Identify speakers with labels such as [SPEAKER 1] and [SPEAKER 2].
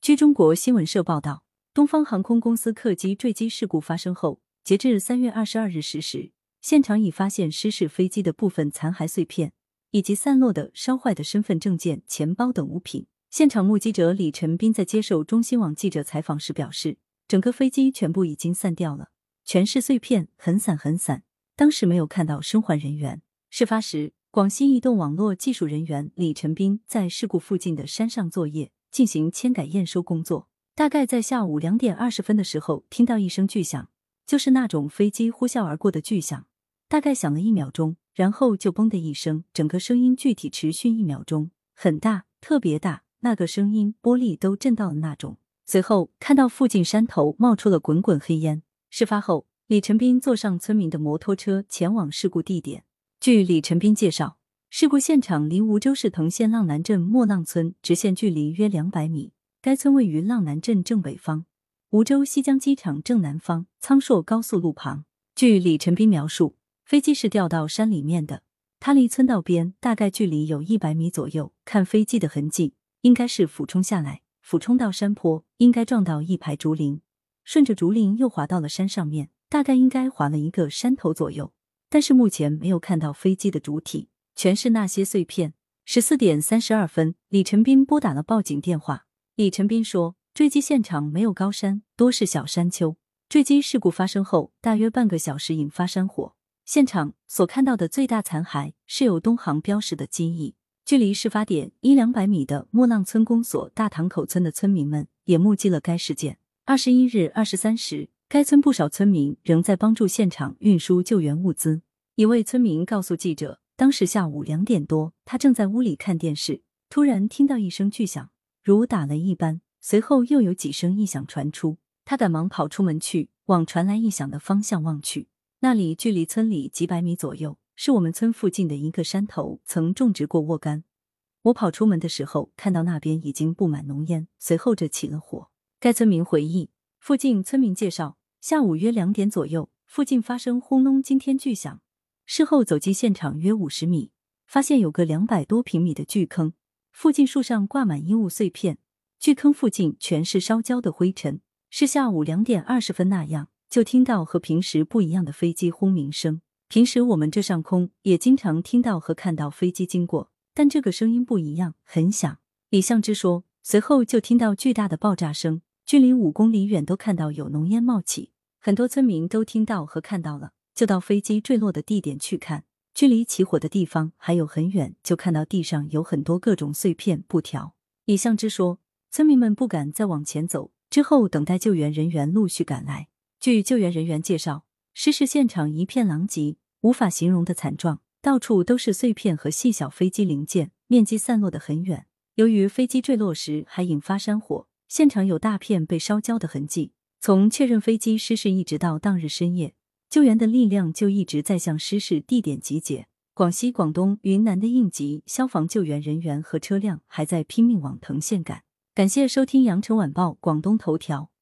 [SPEAKER 1] 据中国新闻社报道，东方航空公司客机坠机事故发生后，截至三月二十二日十时，现场已发现失事飞机的部分残骸碎片，以及散落的、烧坏的身份证件、钱包等物品。现场目击者李晨斌在接受中新网记者采访时表示，整个飞机全部已经散掉了，全是碎片，很散很散。当时没有看到生还人员。事发时，广西移动网络技术人员李晨斌在事故附近的山上作业，进行签改验收工作。大概在下午两点二十分的时候，听到一声巨响，就是那种飞机呼啸而过的巨响，大概响了一秒钟，然后就嘣的一声，整个声音具体持续一秒钟，很大，特别大。那个声音，玻璃都震到了那种。随后看到附近山头冒出了滚滚黑烟。事发后，李晨斌坐上村民的摩托车前往事故地点。据李晨斌介绍，事故现场离梧州市藤县浪南镇莫浪村直线距离约两百米。该村位于浪南镇正北方，梧州西江机场正南方，苍硕高速路旁。据李晨斌描述，飞机是掉到山里面的，它离村道边大概距离有一百米左右。看飞机的痕迹。应该是俯冲下来，俯冲到山坡，应该撞到一排竹林，顺着竹林又滑到了山上面，大概应该滑了一个山头左右。但是目前没有看到飞机的主体，全是那些碎片。十四点三十二分，李晨斌拨打了报警电话。李晨斌说，坠机现场没有高山，多是小山丘。坠机事故发生后大约半个小时引发山火，现场所看到的最大残骸是有东航标识的机翼。距离事发点一两百米的莫浪村公所大塘口村的村民们也目击了该事件。二十一日二十三时，该村不少村民仍在帮助现场运输救援物资。一位村民告诉记者，当时下午两点多，他正在屋里看电视，突然听到一声巨响，如打雷一般，随后又有几声异响传出。他赶忙跑出门去，往传来异响的方向望去，那里距离村里几百米左右。是我们村附近的一个山头，曾种植过沃柑。我跑出门的时候，看到那边已经布满浓烟，随后着起了火。该村民回忆，附近村民介绍，下午约两点左右，附近发生轰隆惊天巨响。事后走进现场约五十米，发现有个两百多平米的巨坑，附近树上挂满衣物碎片，巨坑附近全是烧焦的灰尘。是下午两点二十分那样，就听到和平时不一样的飞机轰鸣声。平时我们这上空也经常听到和看到飞机经过，但这个声音不一样，很响。李向之说，随后就听到巨大的爆炸声，距离五公里远都看到有浓烟冒起，很多村民都听到和看到了，就到飞机坠落的地点去看，距离起火的地方还有很远，就看到地上有很多各种碎片布条。李向之说，村民们不敢再往前走，之后等待救援人员陆续赶来。据救援人员介绍。失事现场一片狼藉，无法形容的惨状，到处都是碎片和细小飞机零件，面积散落的很远。由于飞机坠落时还引发山火，现场有大片被烧焦的痕迹。从确认飞机失事一直到当日深夜，救援的力量就一直在向失事地点集结。广西、广东、云南的应急消防救援人员和车辆还在拼命往藤县赶。感谢收听羊城晚报广东头条。